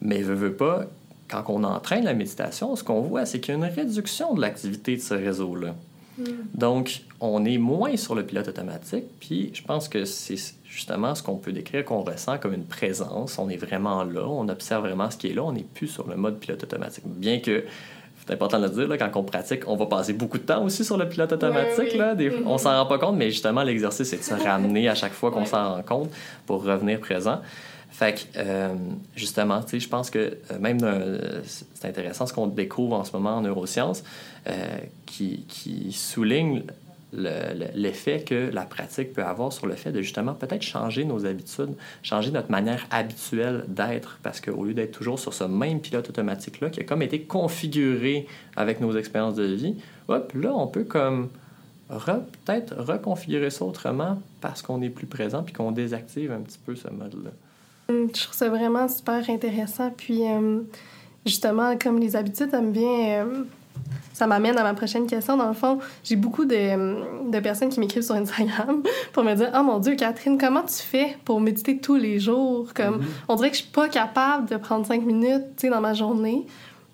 Mais veut, veut pas, quand on entraîne la méditation, ce qu'on voit, c'est qu'il y a une réduction de l'activité de ce réseau-là. Mhm. Donc, on est moins sur le pilote automatique, puis je pense que c'est justement ce qu'on peut décrire, qu'on ressent comme une présence. On est vraiment là, on observe vraiment ce qui est là, on n'est plus sur le mode pilote automatique. Bien que, c'est important de le dire, là, quand on pratique, on va passer beaucoup de temps aussi sur le pilote automatique. Ouais, là. Des-. On s'en rend pas compte, mais justement, l'exercice, c'est de se ramener à chaque fois qu'on s'en rend compte pour revenir présent. Fait que, euh, justement, tu sais, je pense que euh, même euh, c'est intéressant ce qu'on découvre en ce moment en neurosciences, euh, qui, qui souligne le- le- l'effet que la pratique peut avoir sur le fait de justement peut-être changer nos habitudes, changer notre manière habituelle d'être, parce qu'au lieu d'être toujours sur ce même pilote automatique-là, qui a comme été configuré avec nos expériences de vie, hop, là, on peut comme re- peut-être reconfigurer ça autrement parce qu'on est plus présent puis qu'on désactive un petit peu ce mode-là. Hum, Je trouve ça vraiment super intéressant. Puis, euh, justement, comme les habitudes, ça me vient. euh, ça m'amène à ma prochaine question. Dans le fond, j'ai beaucoup de, de personnes qui m'écrivent sur Instagram pour me dire Oh mon Dieu, Catherine, comment tu fais pour méditer tous les jours Comme, On dirait que je suis pas capable de prendre cinq minutes dans ma journée,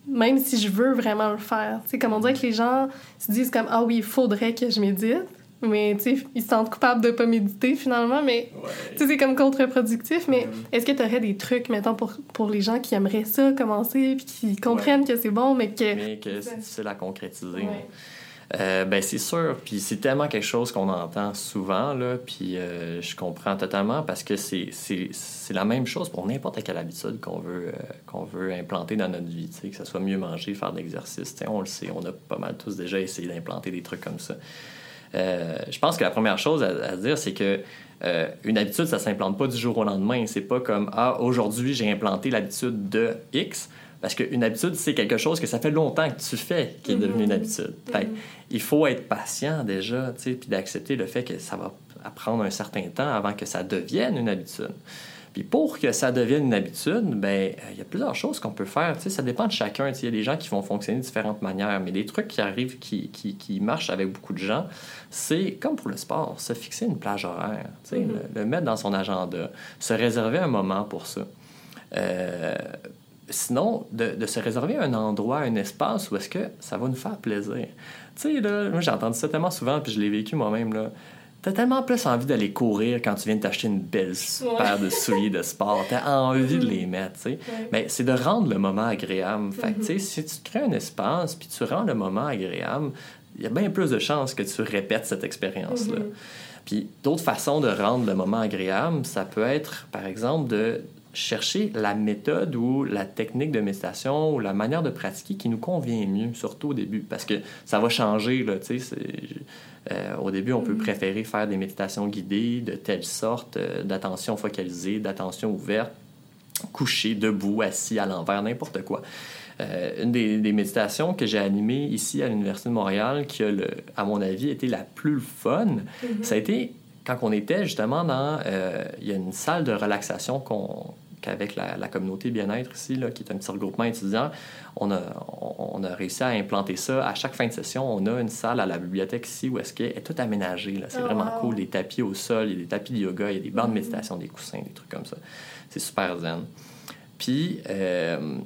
même si je veux vraiment le faire. Sais, comme on dirait que les gens se disent comme Ah oui, il faudrait que je médite. Mais tu sais, ils se sentent coupables de pas méditer finalement, mais tu sais, c'est comme contre-productif, mais est-ce que tu aurais des trucs, mettons, pour, pour les gens qui aimeraient ça commencer, puis qui comprennent que c'est bon, mais que... Mais que c'est difficile à concrétiser. Ouais. Euh, ben c'est sûr, puis c'est tellement quelque chose qu'on entend souvent, là, puis euh, je comprends totalement parce que c'est, c'est, c'est la même chose pour n'importe quelle habitude qu'on veut, euh, qu'on veut implanter dans notre vie, tu sais, que ce soit mieux manger, faire de l'exercice, tu sais, on le sait, on a pas mal tous déjà essayé d'implanter des trucs comme ça. Euh, je pense que la première chose à, à dire, c'est que euh, une habitude, ça s'implante pas du jour au lendemain. C'est pas comme ah aujourd'hui j'ai implanté l'habitude de X, parce qu'une habitude c'est quelque chose que ça fait longtemps que tu fais qui est devenu Mhm. une habitude. Fait Mhm. il faut être patient déjà, puis d'accepter le fait que ça va prendre un certain temps avant que ça devienne une habitude. Puis pour que ça devienne une habitude, ben euh, il y a plusieurs choses qu'on peut faire. Tu sais, ça dépend de chacun. Tu sais, Il y a des gens qui vont fonctionner de différentes manières, mais des trucs qui arrivent, qui, qui, qui marchent avec beaucoup de gens, c'est comme pour le sport, se fixer une plage horaire, tu sais, Mhm. le, le mettre dans son agenda, se réserver un moment pour ça. Euh, sinon, de, de se réserver un endroit, un espace où est-ce que ça va nous faire plaisir. Tu sais, là, moi j'ai entendu ça tellement souvent, puis je l'ai vécu moi-même, là. T'as tellement plus envie d'aller courir quand tu viens de t'acheter une belle Ouais. paire de souliers de sport. T'as envie de les mettre, tu sais. Ouais. Mais c'est de rendre le moment agréable. Fait que, tu sais, Mhm. si tu crées un espace puis tu rends le moment agréable, il y a bien plus de chances que tu répètes cette expérience-là. Mhm. Puis d'autres façons de rendre le moment agréable, ça peut être, par exemple, de chercher la méthode ou la technique de méditation ou la manière de pratiquer qui nous convient mieux, surtout au début, parce que ça va changer, là, tu sais. c'est- euh, au début, on peut Mhm. préférer faire des méditations guidées de telle sorte, euh, d'attention focalisée, d'attention ouverte, couché, debout, assis, à l'envers, n'importe quoi. Euh, une des, des méditations que j'ai animées ici à l'Université de Montréal, qui a, le, à mon avis, été la plus fun, Mhm. ça a été quand on était justement dans... il y a une salle de relaxation qu'on qu'avec la, la, communauté bien-être ici, là, qui est un petit regroupement étudiant, on a, on, a réussi à implanter ça. À chaque fin de session, on a une salle à la bibliothèque ici où est-ce qu'elle est tout aménagée. C'est oh, vraiment cool. Des tapis au sol, il y a des tapis de yoga, il y a des bancs de mm-hmm. méditation, des coussins, des trucs comme ça. C'est super zen. Puis, euh,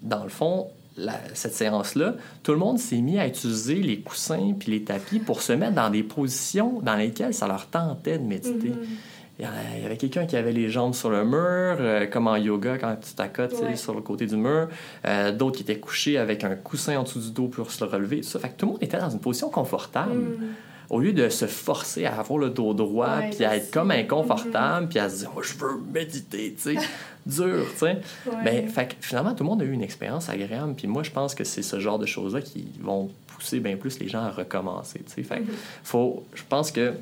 dans le fond, cette séance-là, tout le monde s'est mis à utiliser les coussins puis les tapis pour se mettre dans des positions dans lesquelles ça leur tentait de méditer. Mm-hmm. Il y avait quelqu'un qui avait les jambes sur le mur, euh, comme en yoga quand tu t'accotes sur le côté du mur. Euh, d'autres qui étaient couchés avec un coussin en dessous du dos pour se relever. Ça. Fait que tout le monde était dans une position confortable. Mm. Au lieu de se forcer à avoir le dos droit, puis à être comme inconfortable, mm-hmm. puis à se dire oh, je veux méditer », tu sais. dur, tu sais. Mais fait finalement, tout le monde a eu une expérience agréable. Puis moi, je pense que c'est ce genre de choses-là qui vont pousser bien plus les gens à recommencer, tu sais. Fait mm-hmm. faut, je pense que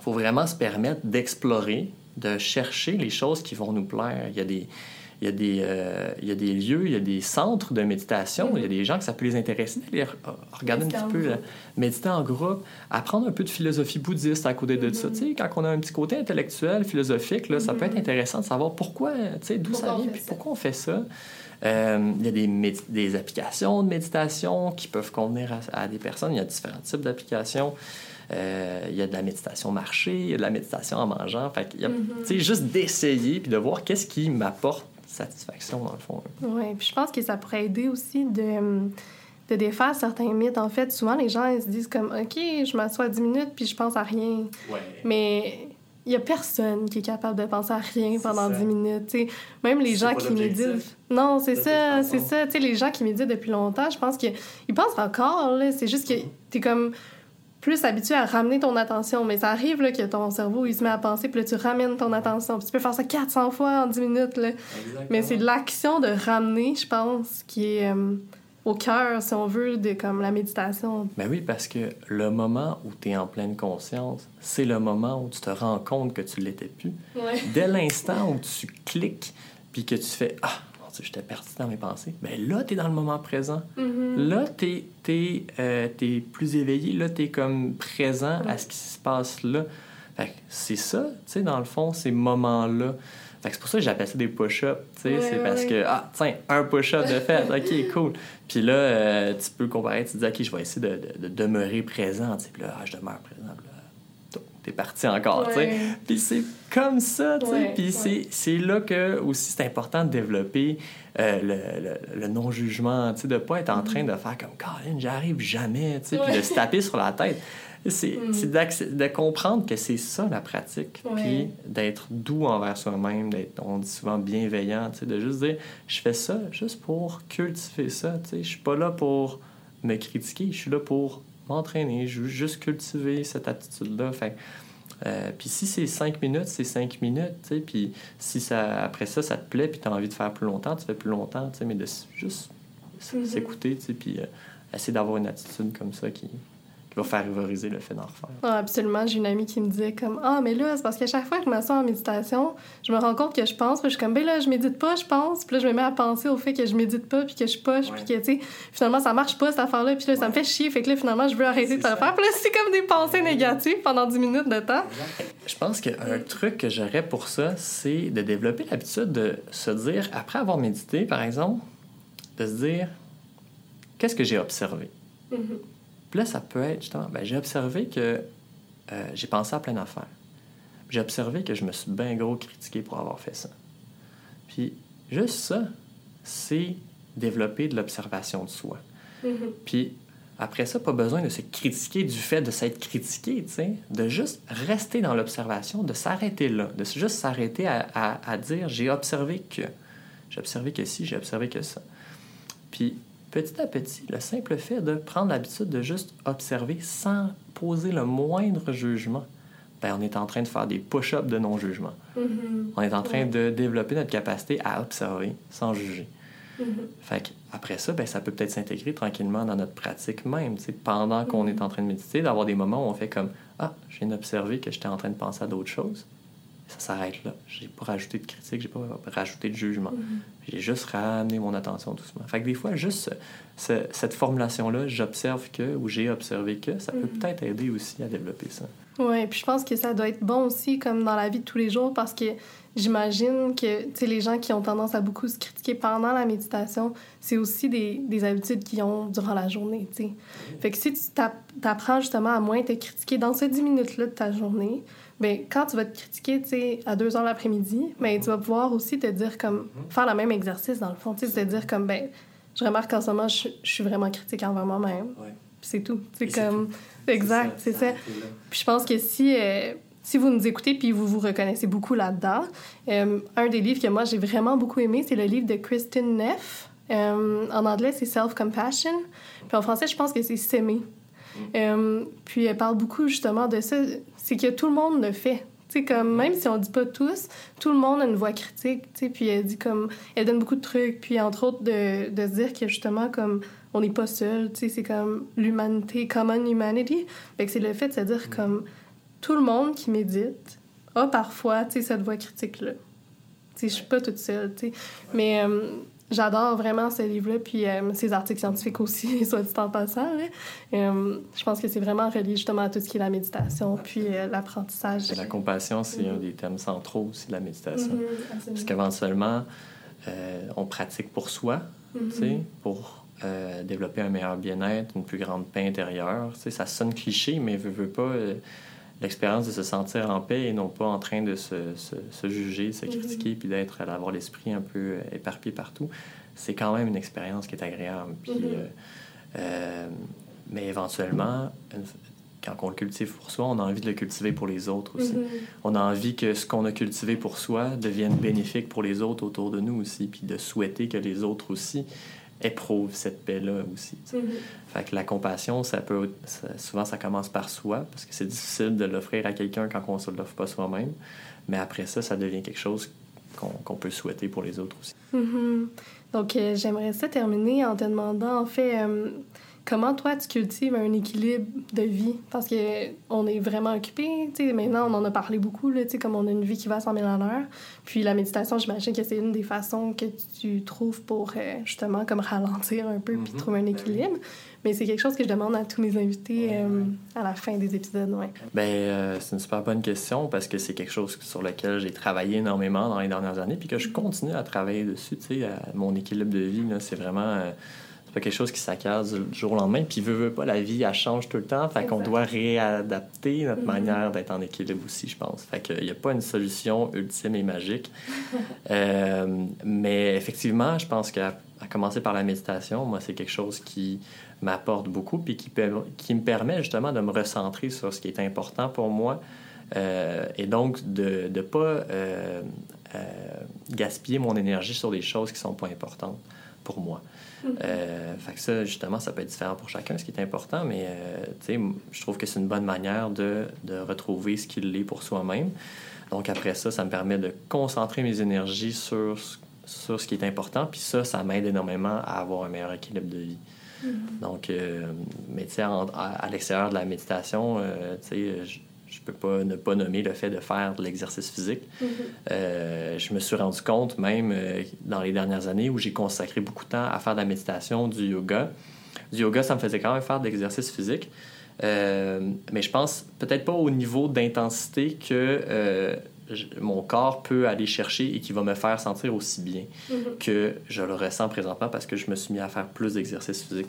faut vraiment se permettre d'explorer, de chercher les choses qui vont nous plaire. Il y a des il y, a des, euh, il y a des lieux, il y a des centres de méditation, il y a des gens que ça peut les intéresser d'aller regarder un petit peu, méditer en groupe, apprendre un peu de philosophie bouddhiste à côté de ça. Mm-hmm. quand on a un petit côté intellectuel, philosophique, là, ça peut être mm-hmm. intéressant de savoir pourquoi, d'où ça vient, puis pourquoi on fait ça. Euh, il y a des, des, applications de méditation qui peuvent convenir à, des personnes. Il y a différents types d'applications. Euh, il y a de la méditation marché, il y a de la méditation en mangeant. Fait a, mm-hmm. juste d'essayer puis de voir qu'est-ce qui m'apporte satisfaction, dans le fond. Oui, puis je pense que ça pourrait aider aussi de, de défaire certains mythes. En fait, souvent, les gens ils se disent comme, OK, je m'assois 10 minutes, puis je pense à rien. Ouais. Mais il y a personne qui est capable de penser à rien pendant 10 minutes. T'sais. Même les gens qui méditent. Non, c'est ça, c'est ça. sais les gens qui méditent depuis longtemps, je pense qu'ils pensent encore. C'est juste que tu es comme plus habitué à ramener ton attention. Mais ça arrive là, que ton cerveau il se met à penser, puis là, tu ramènes ton attention. Puis tu peux faire ça 400 fois en 10 minutes. Là. Mais c'est l'action de ramener, je pense, qui est euh, au cœur, si on veut, de comme, la méditation. Ben oui, parce que le moment où tu es en pleine conscience, c'est le moment où tu te rends compte que tu l'étais plus. Dès l'instant où tu cliques, puis que tu fais Ah, j'étais perdu dans mes pensées. Mais là, tu es dans le moment présent. Mm-hmm. Là, tu es, euh, plus éveillé. Là, tu es comme présent à ce qui se passe là. c'est ça, tu sais, dans le fond, ces moments-là. c'est pour ça que j'appelle ça des push-ups, c'est parce que, ah, tiens, un push-up de fait, ok, cool. Puis là, euh, tu peux comparer, tu te dis, ok, je vais essayer de, demeurer présent, tu sais, puis là, ah, je demeure présent t'es parti encore, tu sais. Puis c'est comme ça, tu sais. Puis c'est là que aussi c'est important de développer euh, le, le, non-jugement, tu sais, de pas être en train de faire comme « Colin, j'arrive jamais », tu sais, puis de se taper sur la tête. C'est mm. de comprendre que c'est ça la pratique, puis d'être doux envers soi-même, d'être, on dit souvent bienveillant, tu sais, de juste dire « Je fais ça juste pour cultiver ça, tu sais. Je suis pas là pour me critiquer, je suis là pour m'entraîner, je veux juste cultiver cette attitude-là. Fait euh, puis si c'est cinq minutes, c'est cinq minutes, tu sais. Puis si ça, après ça, ça te plaît, puis tu as envie de faire plus longtemps, tu fais plus longtemps, tu sais. Mais de juste mm-hmm. s'écouter, tu sais, puis euh, essayer d'avoir une attitude comme ça qui, va faire favoriser le fait d'en refaire. Ah, absolument. J'ai une amie qui me disait comme Ah, mais là, c'est parce qu'à chaque fois que je m'assois en méditation, je me rends compte que je pense, puis je suis comme Ben là, je médite pas, je pense. Puis là, je me mets à penser au fait que je médite pas, puis que je poche, puis que, tu sais, finalement, ça marche pas cette affaire-là, puis là, ça me fait chier. Fait que là, finalement, je veux arrêter de le faire. Puis là, c'est comme des pensées négatives pendant 10 minutes de temps. Je pense qu'un truc que j'aurais pour ça, c'est de développer l'habitude de se dire, après avoir médité, par exemple, de se dire Qu'est-ce que j'ai observé? Mm-hmm. Puis là, ça peut être justement, ben, j'ai observé que euh, j'ai pensé à plein d'affaires. J'ai observé que je me suis bien gros critiqué pour avoir fait ça. Puis juste ça, c'est développer de l'observation de soi. Mm-hmm. Puis après ça, pas besoin de se critiquer du fait de s'être critiqué, tu sais, de juste rester dans l'observation, de s'arrêter là, de juste s'arrêter à, à, à, dire j'ai observé que, j'ai observé que ci, j'ai observé que ça. Puis petit à petit, le simple fait de prendre l'habitude de juste observer sans poser le moindre jugement, ben, on est en train de faire des push-ups de non-jugement. Mm-hmm. On est en train de développer notre capacité à observer sans juger. Mm-hmm. Fait après ça, ben, ça peut peut-être s'intégrer tranquillement dans notre pratique même. Pendant qu'on est en train de méditer, d'avoir des moments où on fait comme Ah, je viens d'observer que j'étais en train de penser à d'autres choses. Ça s'arrête là. J'ai pas rajouté de critique, j'ai pas rajouté de jugement. Mm-hmm. j'ai juste ramené mon attention doucement. Fait que des fois, juste cette formulation-là, j'observe que, ou j'ai observé que, ça peut Mhm. peut-être aider aussi à développer ça. Oui, puis je pense que ça doit être bon aussi, comme dans la vie de tous les jours, parce que j'imagine que, tu sais, les gens qui ont tendance à beaucoup se critiquer pendant la méditation, c'est aussi des, des habitudes qu'ils ont durant la journée, tu sais. Fait que si tu t'app- t'apprends justement à moins te critiquer dans ces 10 minutes-là de ta journée, ben quand tu vas te critiquer, tu sais, à 2 heures l'après-midi, ben tu vas pouvoir aussi te dire comme, faire le même exercice dans le fond, tu sais, te dire comme, ben je remarque qu'en ce moment, je, je suis vraiment critique envers moi-même. Ouais. C'est tout. C'est comme... Exact, c'est ça. Puis je pense que si, euh, si vous nous écoutez puis vous vous reconnaissez beaucoup là-dedans, euh, un des livres que moi j'ai vraiment beaucoup aimé, c'est le livre de Kristen Neff. Euh, en anglais, c'est Self-Compassion. Puis en français, je pense que c'est S'aimer. Euh, puis elle parle beaucoup justement de ça. C'est que tout le monde le fait. Tu sais, comme, même si on dit pas tous, tout le monde a une voix critique, tu sais, puis elle dit comme, elle donne beaucoup de trucs, puis entre autres de, de se dire que justement, comme, on n'est pas seul, tu sais, c'est comme l'humanité, common humanity. Fait que c'est le fait de se dire comme, tout le monde qui médite a parfois, tu sais, cette voix critique-là. Tu sais, je suis pas toute seule, tu sais. Mais euh, j'adore vraiment ce livre-là, puis euh, ces articles scientifiques aussi, soit dit en passant. Euh, je pense que c'est vraiment relié justement à tout ce qui est la méditation, puis euh, l'apprentissage. La compassion, c'est un des thèmes centraux aussi de la méditation. Mhm, Parce absolument. qu'éventuellement, euh, on pratique pour soi, tu sais, pour développer un meilleur bien-être, une plus grande paix intérieure. Tu sais, ça sonne cliché, mais veut, veut pas l'expérience de se sentir en paix et non pas en train de se, se, se juger, de se Mhm. critiquer, puis d'être, d'avoir l'esprit un peu euh, éparpillé partout. C'est quand même une expérience qui est agréable. Puis, Mhm. euh, euh, mais éventuellement, une- quand on le cultive pour soi, on a envie de le cultiver pour les autres aussi. Mhm. On a envie que ce qu'on a cultivé pour soi devienne bénéfique pour les autres autour de nous aussi, puis de souhaiter que les autres aussi éprouvent cette paix-là aussi. Fait que la compassion, ça peut, ça- souvent ça commence par soi, parce que c'est difficile de l'offrir à quelqu'un quand on ne se l'offre pas soi-même. Mais après ça, ça devient quelque chose qu'on peut souhaiter pour les autres aussi. Mhm. Donc, euh, j'aimerais ça terminer en te demandant, en fait, euh, comment toi tu cultives un équilibre de vie? Parce que on est vraiment occupé, tu sais, maintenant on en a parlé beaucoup, là, tu sais, comme on a une vie qui va à 100 000 à l'heure. Puis la méditation, j'imagine que c'est une des façons que tu trouves pour, euh, justement, comme ralentir un peu puis Mhm. trouver un Ben équilibre. Mais c'est quelque chose que je demande à tous mes invités Ouais, euh, ouais. à la fin des épisodes, ouais. Ben, euh, c'est une super bonne question parce que c'est quelque chose sur lequel j'ai travaillé énormément dans les dernières années puis que je continue à travailler dessus. Tu sais, à mon équilibre de vie, là, c'est vraiment. Pas quelque chose qui s'accade du jour au lendemain. Puis, veut, veut pas, la vie, elle change tout le temps. Fait qu'on doit réadapter notre Mhm. manière d'être en équilibre aussi, je pense. Fait qu'il n'y a pas une solution ultime et magique. Euh, mais effectivement, je pense qu'à à commencer par la méditation, moi, c'est quelque chose qui m'apporte beaucoup puis qui, peut- qui me permet justement de me recentrer sur ce qui est important pour moi euh, et donc de ne pas euh, euh, gaspiller mon énergie sur des choses qui sont pas importantes pour moi. Euh, fait que ça, justement, ça peut être différent pour chacun, ce qui est important, mais euh, je trouve que c'est une bonne manière de, de retrouver ce qu'il est pour soi-même. Donc après ça, ça me permet de concentrer mes énergies sur, ce- sur ce qui est important, puis ça, ça m'aide énormément à avoir un meilleur équilibre de vie. Donc, euh, mais tu sais, à, à l'extérieur de la méditation, euh, tu sais, je, je peux pas ne pas nommer le fait de faire de l'exercice physique. Mhm. Euh, je me suis rendu compte, même euh, dans les dernières années, où j'ai consacré beaucoup de temps à faire de la méditation, du yoga. Du yoga, ça me faisait quand même faire de l'exercice physique. Euh, mais je pense peut-être pas au niveau d'intensité que mon corps peut aller chercher et qui va me faire sentir aussi bien Mhm. que je le ressens présentement parce que je me suis mis à faire plus d'exercices physiques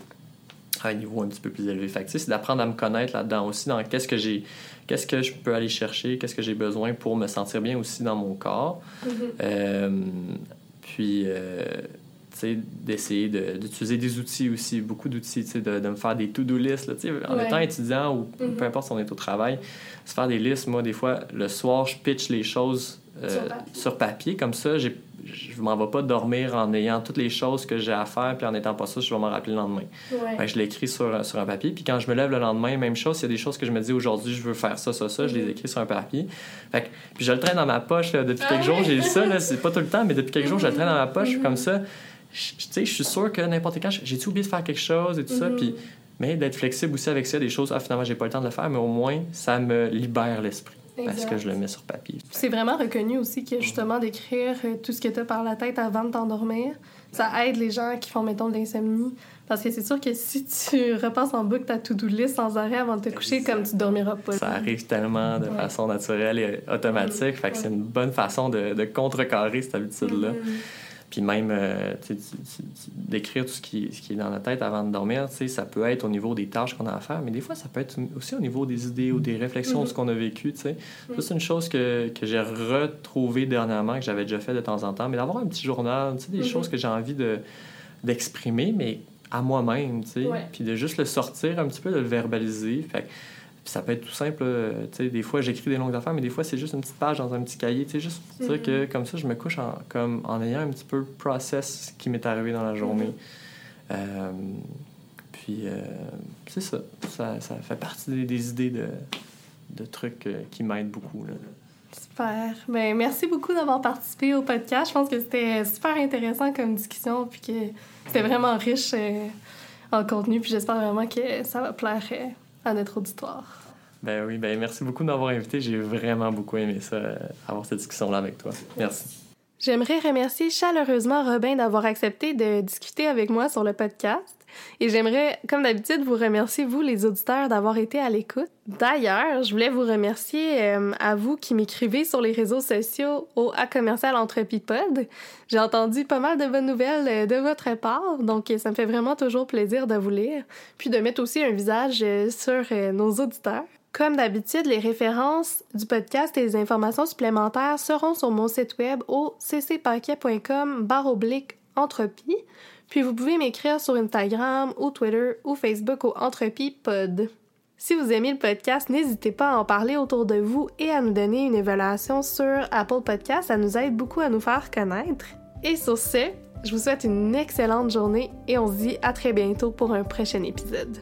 à un niveau un petit peu plus élevé. Fait c'est d'apprendre à me connaître là-dedans aussi, dans qu'est-ce que j'ai, qu'est-ce que je peux aller chercher, qu'est-ce que j'ai besoin pour me sentir bien aussi dans mon corps? Mhm. Euh, puis, euh, tu sais, d'essayer de- d'utiliser des outils aussi, beaucoup d'outils, tu sais, de, de me faire des to-do lists, là, tu sais, en Ouais. étant étudiant ou peu importe si on est au travail, se faire des listes, moi, des fois, le soir, je pitch les choses euh, Sur papier. sur papier, comme ça, j'ai je m'en vais pas dormir en ayant toutes les choses que j'ai à faire, puis en n'étant pas ça, je vais m'en rappeler le lendemain. Ouais. Je l'écris sur, sur un papier, puis quand je me lève le lendemain, même chose, s'il y a des choses que je me dis aujourd'hui, je veux faire ça, ça, ça, je les Mhm. écris sur un papier. Fait que, puis je le traîne dans ma poche là, depuis Ah quelques jours, j'ai ça, c'est pas tout le temps, mais depuis quelques jours, je le traîne dans ma poche, Mhm. comme ça. Tu sais, je suis sûr que n'importe quand, j'ai-tu oublié de faire quelque chose et tout ça, Mhm. puis, mais d'être flexible aussi avec ça, des choses, ah finalement, j'ai pas le temps de le faire, mais au moins, ça me libère l'esprit. Parce que je le mets sur papier. C'est vraiment reconnu aussi que justement d'écrire euh, tout ce que tu as par la tête avant de t'endormir, ça aide les gens qui font, mettons, de l'insomnie. Parce que c'est sûr que si tu repasses en boucle ta to-do list sans arrêt avant de te coucher, comme tu dormiras pas. Ça arrive tellement de façon naturelle et automatique. Fait que c'est une bonne façon de, de contrecarrer cette habitude-là. Mm-hmm. Puis même, euh, d'écrire tout ce qui, ce qui est dans la tête avant de dormir, ça peut être au niveau des tâches qu'on a à faire, mais des fois, ça peut être aussi au niveau des idées ou des réflexions de ce mm-hmm. qu'on a vécu. Ça, c'est une chose que, que j'ai retrouvée dernièrement, que j'avais déjà fait de temps en temps, mais d'avoir un petit journal, des mm-hmm. choses que j'ai envie de, d'exprimer, mais à moi-même, puis de juste le sortir un petit peu, de le verbaliser. Fait ça peut être tout simple. Euh, tu sais, des fois, j'écris des longues affaires, mais des fois, c'est juste une petite page dans un petit cahier. Tu sais, juste pour dire que mm-hmm. comme ça, je me couche en, comme, en ayant un petit peu le process qui m'est arrivé dans la journée. Mm-hmm. Euh, puis, euh, c'est ça. ça. ça. fait partie des, idées de, de trucs qui m'aident beaucoup. Là. Super. Ben, merci beaucoup d'avoir participé au podcast. Je pense que c'était super intéressant comme discussion, puis que c'était vraiment riche en contenu. Puis j'espère vraiment que ça va plaire à notre auditoire. Ben oui, ben merci beaucoup de m'avoir invité. J'ai vraiment beaucoup aimé ça, euh, avoir cette discussion-là avec toi. Merci. J'aimerais remercier chaleureusement Robin d'avoir accepté de discuter avec moi sur le podcast. Et j'aimerais, comme d'habitude, vous remercier, vous, les auditeurs, d'avoir été à l'écoute. D'ailleurs, je voulais vous remercier euh, à vous qui m'écrivez sur les réseaux sociaux au A commercial Entrepipod. J'ai entendu pas mal de bonnes nouvelles euh, de votre part, donc ça me fait vraiment toujours plaisir de vous lire, puis de mettre aussi un visage euh, sur nos auditeurs. Comme d'habitude, les références du podcast et les informations supplémentaires seront sur mon site web au ccpaquet.com barre oblique entropie. Puis vous pouvez m'écrire sur Instagram ou Twitter ou Facebook au Entropie Pod. Si vous aimez le podcast, n'hésitez pas à en parler autour de vous et à nous donner une évaluation sur Apple Podcast. Ça nous aide beaucoup à nous faire connaître. Et sur ce, je vous souhaite une excellente journée et on se dit à très bientôt pour un prochain épisode.